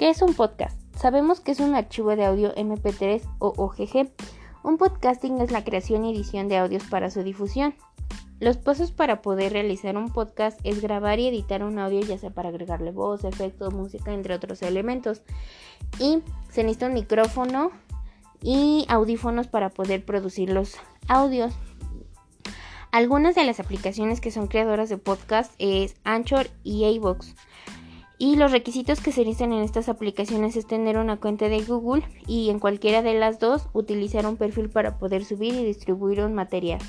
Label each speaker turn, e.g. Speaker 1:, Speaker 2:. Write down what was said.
Speaker 1: ¿Qué es un podcast? Sabemos que es un archivo de audio MP3 o OGG. Un podcasting es la creación y edición de audios para su difusión. Los pasos para poder realizar un podcast es grabar y editar un audio, ya sea para agregarle voz, efectos, música, entre otros elementos. Y se necesita un micrófono y audífonos para poder producir los audios. Algunas de las aplicaciones que son creadoras de podcast es Anchor y iVoox. Y los requisitos que se necesitan en estas aplicaciones es tener una cuenta de Google y en cualquiera de las dos utilizar un perfil para poder subir y distribuir un material.